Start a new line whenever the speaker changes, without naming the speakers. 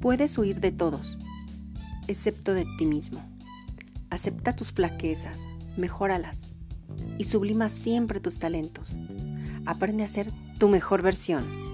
Puedes huir de todos, excepto de ti mismo. Acepta tus flaquezas, mejóralas y sublima siempre tus talentos. Aprende a ser tu mejor versión.